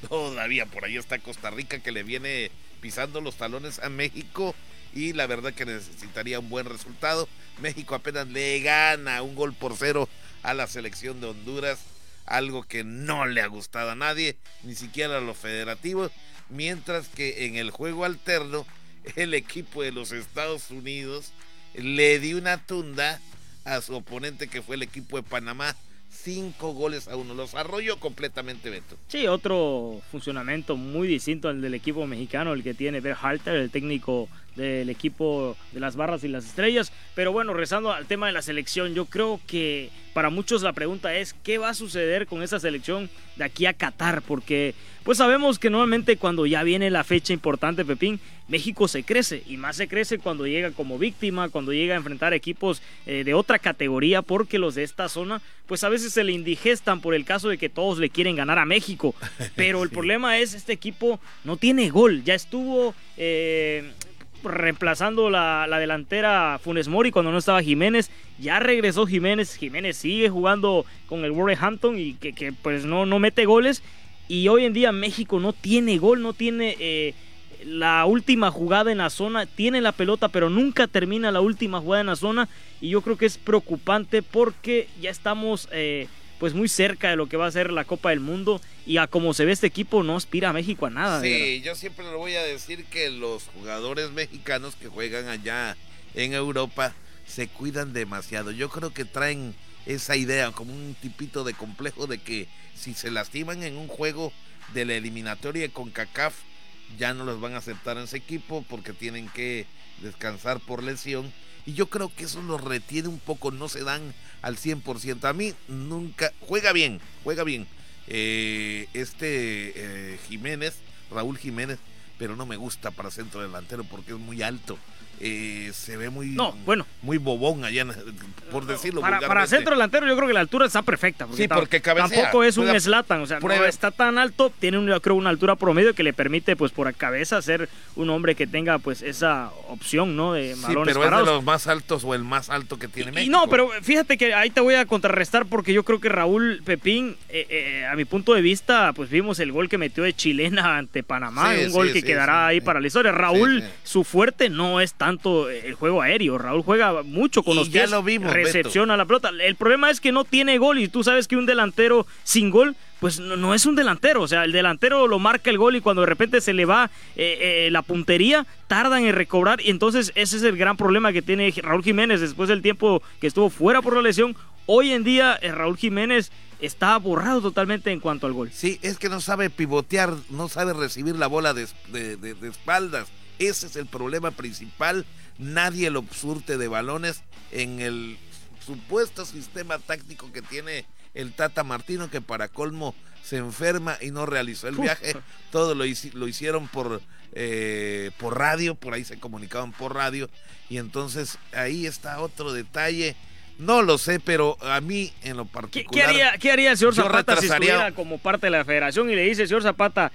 todavía por ahí está Costa Rica que le viene pisando los talones a México y la verdad que necesitaría un buen resultado. México apenas le gana un gol por cero a la selección de Honduras, algo que no le ha gustado a nadie, ni siquiera a los federativos, mientras que en el juego alterno el equipo de los Estados Unidos le dio una tunda a su oponente que fue el equipo de Panamá cinco goles a uno. Los arrolló completamente Beto. Sí, otro funcionamiento muy distinto al del equipo mexicano, el que tiene Berhalter, el técnico del equipo de las barras y las estrellas. Pero bueno, rezando al tema de la selección, yo creo que para muchos la pregunta es qué va a suceder con esa selección de aquí a Qatar, porque pues sabemos que normalmente cuando ya viene la fecha importante, Pepín, México se crece y más se crece cuando llega como víctima, cuando llega a enfrentar equipos eh, de otra categoría, porque los de esta zona pues a veces se le indigestan por el caso de que todos le quieren ganar a México. Pero el problema es este equipo no tiene gol, ya estuvo... Eh, reemplazando la, delantera Funes Mori cuando no estaba Jiménez. Ya regresó Jiménez. Jiménez sigue jugando con el Wolverhampton y que, pues no, no mete goles. Y hoy en día México no tiene gol, no tiene eh, la última jugada en la zona. Tiene la pelota, pero nunca termina la última jugada en la zona. Y yo creo que es preocupante porque ya estamos... Eh, pues muy cerca de lo que va a ser la Copa del Mundo y a como se ve este equipo no aspira a México a nada. Sí, yo siempre le voy a decir que los jugadores mexicanos que juegan allá en Europa se cuidan demasiado. Yo creo que traen esa idea como un tipito de complejo de que si se lastiman en un juego de la eliminatoria con CACAF ya no los van a aceptar en ese equipo porque tienen que descansar por lesión y yo creo que eso los retiene un poco, no se dan al 100%. A mí nunca, juega bien, juega bien. Eh, este eh, Jiménez, Raúl Jiménez, pero no me gusta para centro delantero porque es muy alto. Eh, se ve muy bueno. muy bobón allá por decirlo para, para, centro delantero yo creo que la altura está perfecta porque sí porque tampoco es un Slatan o sea no está tan alto tiene un, creo una altura promedio que le permite pues por cabeza ser un hombre que tenga pues esa opción no de sí, pero es de los más altos o el más alto que tiene y, no pero fíjate que ahí te voy a contrarrestar porque yo creo que Raúl Pepín eh, eh, a mi punto de vista pues vimos el gol que metió de chilena ante Panamá un gol que quedará ahí para la historia Raúl su fuerte no es tan tanto el juego aéreo. Raúl juega mucho con los ya lo vimos, recepciona la pelota. El problema es que no tiene gol y tú sabes que un delantero sin gol pues no, es un delantero. O sea, el delantero lo marca el gol y cuando de repente se le va eh, eh, la puntería, tardan en recobrar. Y entonces ese es el gran problema que tiene Raúl Jiménez después del tiempo que estuvo fuera por la lesión Hoy en día eh, Raúl Jiménez está borrado totalmente en cuanto al gol. Sí, es que no sabe pivotear, no sabe recibir la bola de, de espaldas. Ese es el problema principal. Nadie lo surte de balones en el supuesto sistema táctico que tiene el Tata Martino, que para colmo se enferma y no realizó el viaje. Todo lo, lo hicieron por, eh, por radio, por ahí se comunicaban por radio. Y entonces ahí está otro detalle. No lo sé, pero a mí en lo particular. ¿Qué, haría, qué haría el señor Zapata si estuviera como parte de la federación y le dice, señor Zapata,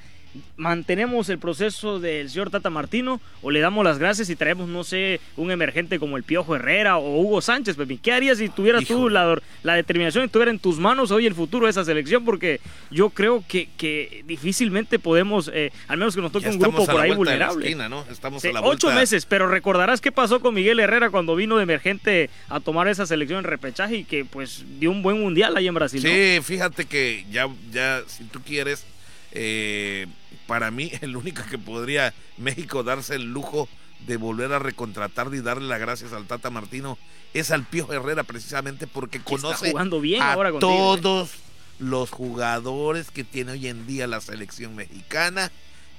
mantenemos el proceso del señor Tata Martino o le damos las gracias y traemos, no sé, un emergente como el Piojo Herrera o Hugo Sánchez, Pepe? ¿Qué harías si tuvieras tú la, la, determinación estuviera en tus manos hoy el futuro de esa selección? Porque yo creo que, que difícilmente podemos, eh, al menos que nos toque un grupo por ahí vulnerable. Estamos a la Ocho meses, pero recordarás qué pasó con Miguel Herrera cuando vino de emergente a tomar esa selección en repechaje y que pues dio un buen mundial ahí en Brasil. Sí, fíjate que ya, ya, si tú quieres eh, para mí, el único que podría México darse el lujo de volver a recontratar y darle las gracias al Tata Martino es al Pío Herrera, precisamente porque conoce jugando bien a ¿eh? todos los jugadores que tiene hoy en día la selección mexicana.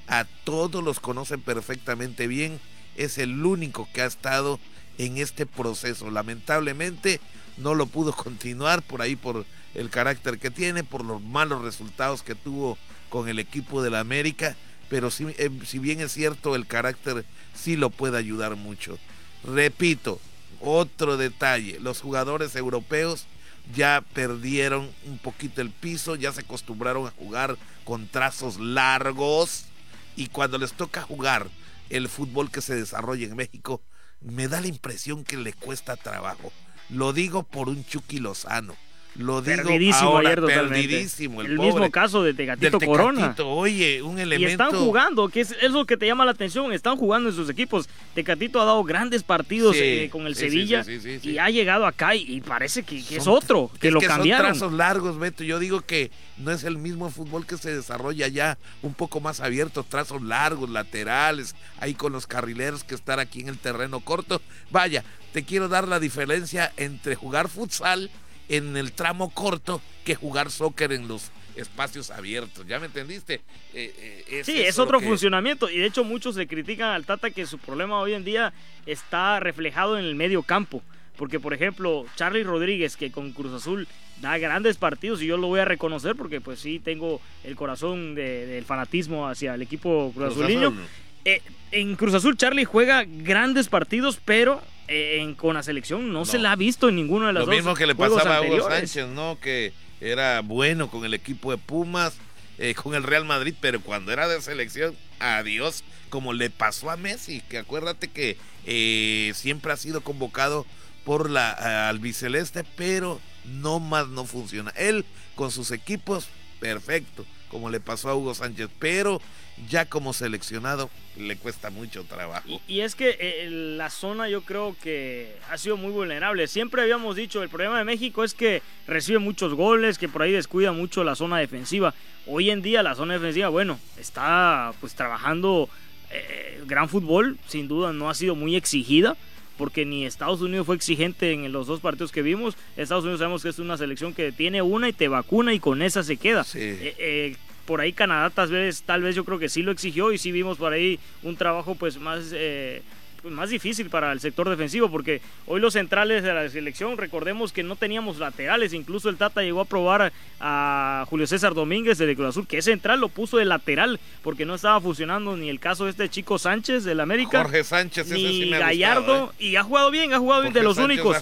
A todos los conoce perfectamente bien. Es el único que ha estado en este proceso. Lamentablemente no lo pudo continuar por ahí por el carácter que tiene, por los malos resultados que tuvo con el equipo de la América, pero si, eh, si bien es cierto, el carácter sí lo puede ayudar mucho. Repito, otro detalle, los jugadores europeos ya perdieron un poquito el piso, ya se acostumbraron a jugar con trazos largos y cuando les toca jugar el fútbol que se desarrolla en México, me da la impresión que le cuesta trabajo. Lo digo por un Chucky Lozano lo digo perdidísimo ahora, ayer perdidísimo. El, mismo caso de Tecatito, Corona. Oye, un elemento. Y están jugando, que es, lo que te llama la atención. Están jugando en sus equipos. Tecatito ha dado grandes partidos eh, con el Sevilla y ha llegado acá y, parece que, es otro, que lo cambiaron. Son trazos largos, Beto. Yo digo que no es el mismo fútbol que se desarrolla ya un poco más abierto, trazos largos, laterales, ahí con los carrileros que estar aquí en el terreno corto. Vaya, te quiero dar la diferencia entre jugar futsal en el tramo corto que jugar soccer en los espacios abiertos. ¿Ya me entendiste? Eh, eh, sí, es otro funcionamiento. Y de hecho muchos le critican al Tata que su problema hoy en día está reflejado en el medio campo. Porque, por ejemplo, Charlie Rodríguez, que con Cruz Azul da grandes partidos, y yo lo voy a reconocer porque pues sí tengo el corazón del fanatismo hacia el equipo Cruz, Azuliño. Eh, en Cruz Azul Charlie juega grandes partidos, pero en, con la selección no, se la ha visto en ninguno de las Lo mismo que le pasaba a Hugo Sánchez, ¿no? Que era bueno con el equipo de Pumas, eh, con el Real Madrid, pero cuando era de selección, adiós, como le pasó a Messi, que acuérdate que eh, siempre ha sido convocado por la eh, albiceleste, pero no más no funciona. Él con sus equipos, perfecto, como le pasó a Hugo Sánchez, pero ya como seleccionado le cuesta mucho trabajo. Y, es que eh, la zona yo creo que ha sido muy vulnerable. Siempre habíamos dicho, el problema de México es que recibe muchos goles, que por ahí descuida mucho la zona defensiva. Hoy en día la zona defensiva, bueno, está pues trabajando eh, gran fútbol, sin duda no ha sido muy exigida porque ni Estados Unidos fue exigente en los dos partidos que vimos. Estados Unidos sabemos que es una selección que tiene una y te vacuna y con esa se queda. Eh, por ahí Canadá tal vez, tal vez yo creo que sí lo exigió y sí vimos por ahí un trabajo pues más eh, pues, más difícil para el sector defensivo, porque hoy los centrales de la selección, recordemos que no teníamos laterales, incluso el Tata llegó a probar a Julio César Domínguez de Cruz Azul, que es central, lo puso de lateral, porque no estaba funcionando ni el caso de este chico Sánchez del América, Jorge Sánchez, ni Gallardo, ¿eh? y ha jugado bien, ha jugado bien de los únicos.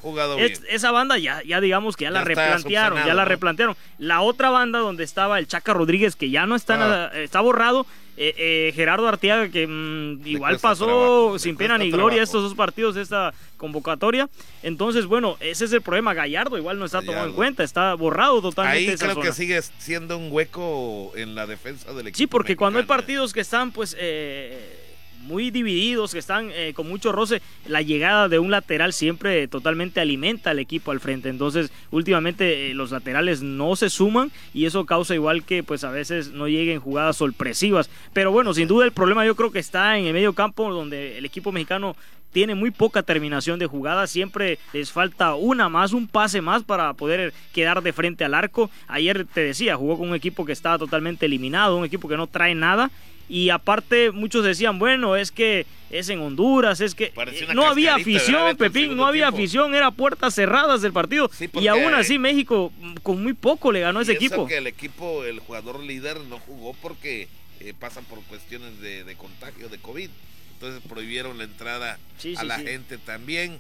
esa banda ya, ya digamos que ya, la replantearon, ya la replantearon. La otra banda donde estaba el Chaca Rodríguez, que ya no está, ah. está borrado, eh, eh, Gerardo Arteaga, que mm, igual pasó sin pena ni gloria estos dos partidos de esta convocatoria. Entonces, bueno, ese es el problema. Gallardo igual no está tomado en cuenta, está borrado totalmente. Ahí creo que sigue siendo un hueco en la defensa del equipo. Sí, porque cuando hay partidos que están, pues. Eh, muy divididos, que están eh, con mucho roce, la llegada de un lateral siempre totalmente alimenta al equipo al frente. Entonces, últimamente eh, los laterales no se suman y eso causa igual que pues a veces no lleguen jugadas sorpresivas. Pero bueno, sin duda el problema yo creo que está en el medio campo donde el equipo mexicano tiene muy poca terminación de jugada, siempre les falta una más, un pase más para poder quedar de frente al arco. Ayer te decía, jugó con un equipo que estaba totalmente eliminado, un equipo que no trae nada y aparte muchos decían, bueno, es que es en Honduras, es que no había afición, Pepín, no había afición, era puertas cerradas del partido y aún así México con muy poco le ganó ese equipo. que el equipo, el jugador líder no jugó porque eh, pasan por cuestiones de, contagio de COVID, entonces prohibieron la entrada a la gente también.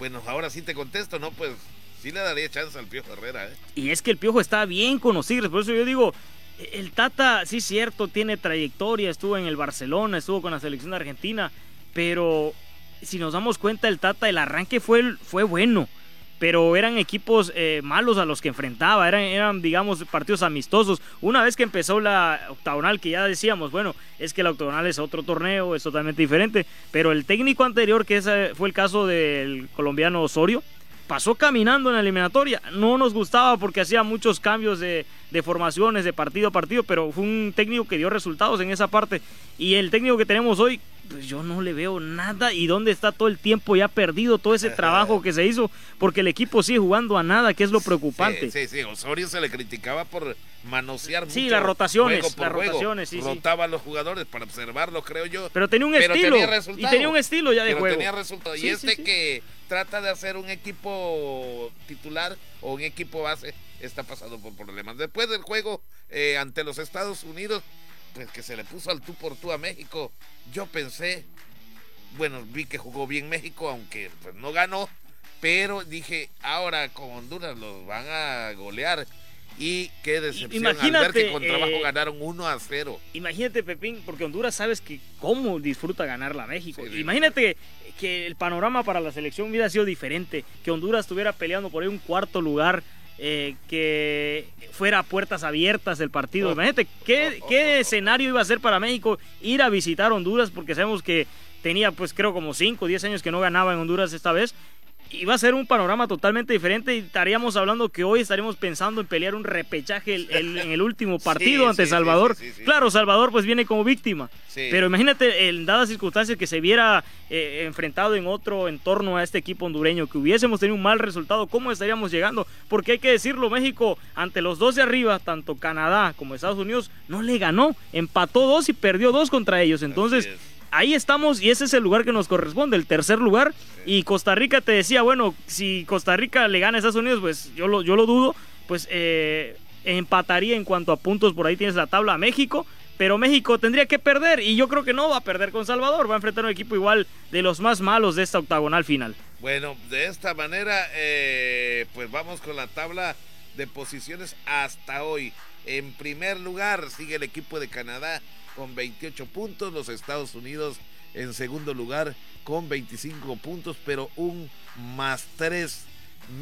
Bueno, ahora sí te contesto, ¿no? Pues sí le daría chance al Piojo Herrera. ¿eh? Y es que el Piojo está bien conocido, por eso yo digo, el Tata, sí cierto, tiene trayectoria, estuvo en el Barcelona, estuvo con la selección de Argentina, pero si nos damos cuenta, el Tata, el arranque fue, fue bueno, pero eran equipos eh, malos a los que enfrentaba, eran, eran, digamos, partidos amistosos. Una vez que empezó la octagonal, que ya decíamos, bueno, es que la octagonal es otro torneo, es totalmente diferente, pero el técnico anterior, que fue el caso del colombiano Osorio, pasó caminando en la eliminatoria. No nos gustaba porque hacía muchos cambios de, formaciones de partido a partido, pero fue un técnico que dio resultados en esa parte. Y el técnico que tenemos hoy, pues yo no le veo nada. ¿Y dónde está todo el tiempo ya perdido, todo ese trabajo que se hizo? Porque el equipo sigue jugando a nada, que es lo preocupante. Sí, sí, Osorio se le criticaba por manosear sí, las rotaciones, las rotaciones, sí, Rotaba a los jugadores para observarlo, creo yo. Pero tenía un estilo. y tenía un estilo ya de pero juego. Tenía resultado. y este que trata de hacer un equipo titular o un equipo base, está pasando por problemas. Después del juego eh, ante los Estados Unidos, pues que se le puso al tú por tú a México, yo pensé, bueno, vi que jugó bien México, aunque pues no ganó, pero dije, ahora con Honduras los van a golear. Y qué decepción imagínate, al ver que con trabajo eh, ganaron 1 a 0. Imagínate, Pepín, porque Honduras sabes que cómo disfruta ganarla a México. imagínate que el panorama para la selección hubiera sido diferente, que Honduras estuviera peleando por ahí un cuarto lugar, eh, que fuera a puertas abiertas el partido. Oh. Imagínate qué, oh, oh, qué escenario iba a ser para México ir a visitar Honduras, porque sabemos que tenía pues creo como 5 o 10 años que no ganaba en Honduras esta vez iba a ser un panorama totalmente diferente y estaríamos hablando que hoy estaríamos pensando en pelear un repechaje en el último partido ante Salvador. claro, Salvador pues viene como víctima, pero imagínate en dadas circunstancias que se viera eh, enfrentado en otro entorno a este equipo hondureño, que hubiésemos tenido un mal resultado, ¿cómo estaríamos llegando? Porque hay que decirlo, México ante los dos de arriba, tanto Canadá como Estados Unidos, no le ganó, empató dos y perdió dos contra ellos, entonces ahí estamos y ese es el lugar que nos corresponde, el tercer lugar. Y Costa Rica te decía, bueno, si Costa Rica le gana a Estados Unidos, pues yo lo, dudo, pues eh, empataría en cuanto a puntos, por ahí tienes la tabla a México. Pero México tendría que perder y yo creo que no va a perder con Salvador, va a enfrentar un equipo igual de los más malos de esta octagonal final. Bueno, de esta manera, eh, pues vamos con la tabla de posiciones hasta hoy. En primer lugar sigue el equipo de Canadá con 28 puntos, los Estados Unidos en segundo lugar con 25 puntos, pero un más 3.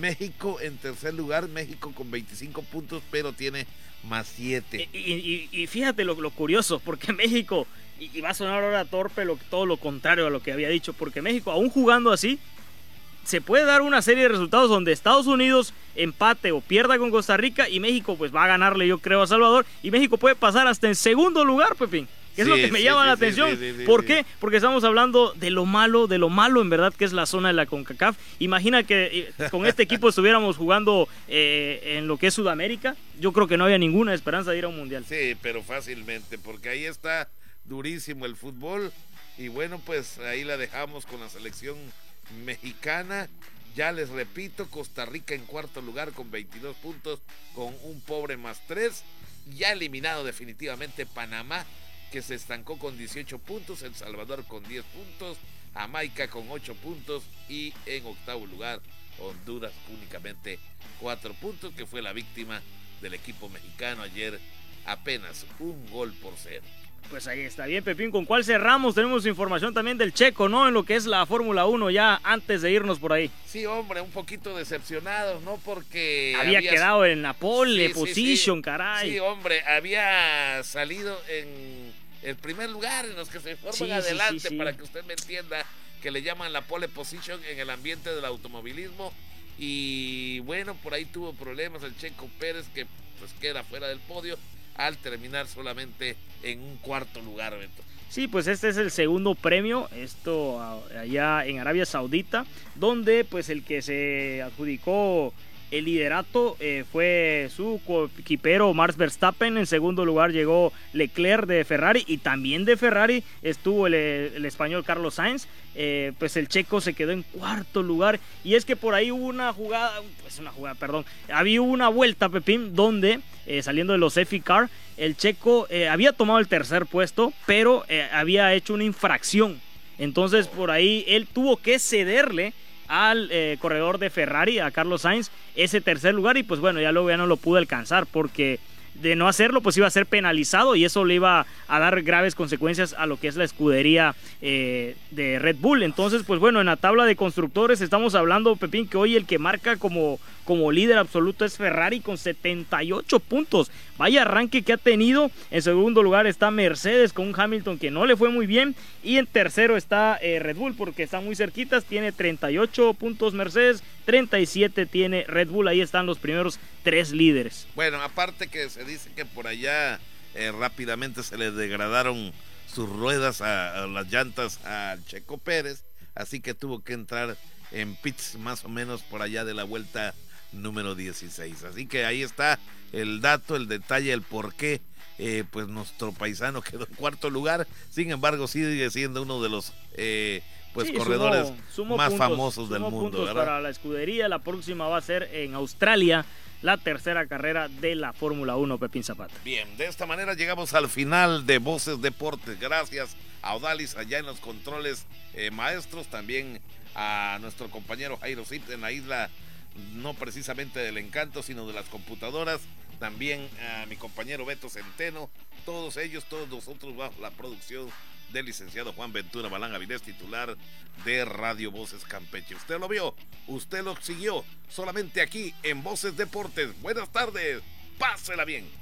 México en tercer lugar, México con 25 puntos, pero tiene más 7. Y, fíjate lo, curioso, porque México, y, va a sonar ahora torpe lo, todo lo contrario a lo que había dicho, porque México, aún jugando así, se puede dar una serie de resultados donde Estados Unidos empate o pierda con Costa Rica y México pues va a ganarle yo creo a Salvador y México puede pasar hasta en segundo lugar, Pepín. Que es lo que me llama la atención. ¿Por qué? Porque estamos hablando de lo malo, de lo malo en verdad que es la zona de la CONCACAF. Imagina que eh, con este equipo estuviéramos jugando eh, en lo que es Sudamérica. Yo creo que no había ninguna esperanza de ir a un mundial. Sí, pero fácilmente, porque ahí está durísimo el fútbol. Y bueno, pues ahí la dejamos con la selección mexicana. Ya les repito, Costa Rica en cuarto lugar con 22 puntos, con un pobre más 3. Ya eliminado definitivamente Panamá, que se estancó con 18 puntos. El Salvador con 10 puntos. Jamaica con 8 puntos. Y en octavo lugar, Honduras únicamente 4 puntos, que fue la víctima del equipo mexicano ayer. Apenas un gol por cero. Pues ahí está bien, Pepín. ¿Con cuál cerramos? Tenemos información también del Checo, ¿no? En lo que es la Fórmula 1 ya antes de irnos por ahí. Sí, hombre, un poquito decepcionado, ¿no? Porque... Había, quedado en la pole position, caray. Sí, hombre, había salido en el primer lugar en los que se forman adelante, para que usted me entienda, que le llaman la pole position en el ambiente del automovilismo. Y bueno, por ahí tuvo problemas el Checo Pérez, que pues queda fuera del podio al terminar solamente en un cuarto lugar, Beto. Sí, pues este es el segundo premio, esto allá en Arabia Saudita, donde pues el que se adjudicó el liderato eh, fue su equipero Max Verstappen. En segundo lugar llegó Leclerc de Ferrari y también de Ferrari estuvo el, español Carlos Sainz. Eh, pues el checo se quedó en cuarto lugar. Y es que por ahí hubo una jugada, pues una jugada, perdón. Había una vuelta, Pepín, donde eh, saliendo de los EFI Car, el checo había tomado el tercer puesto, pero había hecho una infracción. Entonces por ahí él tuvo que cederle al eh, corredor de Ferrari, a Carlos Sainz, ese tercer lugar y pues bueno, ya luego ya no lo pudo alcanzar porque de no hacerlo pues iba a ser penalizado y eso le iba a dar graves consecuencias a lo que es la escudería eh, de Red Bull. Entonces pues bueno, en la tabla de constructores estamos hablando, Pepín, que hoy el que marca como como líder absoluto es Ferrari con 78 puntos. Vaya arranque que ha tenido. En segundo lugar está Mercedes con un Hamilton que no le fue muy bien. Y en tercero está eh, Red Bull porque están muy cerquitas. Tiene 38 puntos Mercedes, 37 tiene Red Bull. Ahí están los primeros tres líderes. Bueno, aparte que se dice que por allá eh, rápidamente se le degradaron sus ruedas a, las llantas a Checo Pérez. Así que tuvo que entrar en pits más o menos por allá de la vuelta número 16. Así que ahí está el dato, el detalle, el por qué eh, pues nuestro paisano quedó en cuarto lugar. Sin embargo, sigue siendo uno de los eh, pues corredores más famosos del mundo. Para la escudería, la próxima va a ser en Australia. La tercera carrera de la Fórmula 1, Pepín Zapata. Bien, de esta manera llegamos al final de Voces Deportes. Gracias a Odalis allá en los controles eh, maestros, también a nuestro compañero Jairo Zip en la isla no precisamente del encanto, sino de las computadoras. También a mi compañero Beto Centeno, todos ellos, todos nosotros bajo la producción del licenciado Juan Ventura Balán Avilés, titular de Radio Voces Campeche. Usted lo vio, usted lo siguió, solamente aquí en Voces Deportes. Buenas tardes, pásela bien.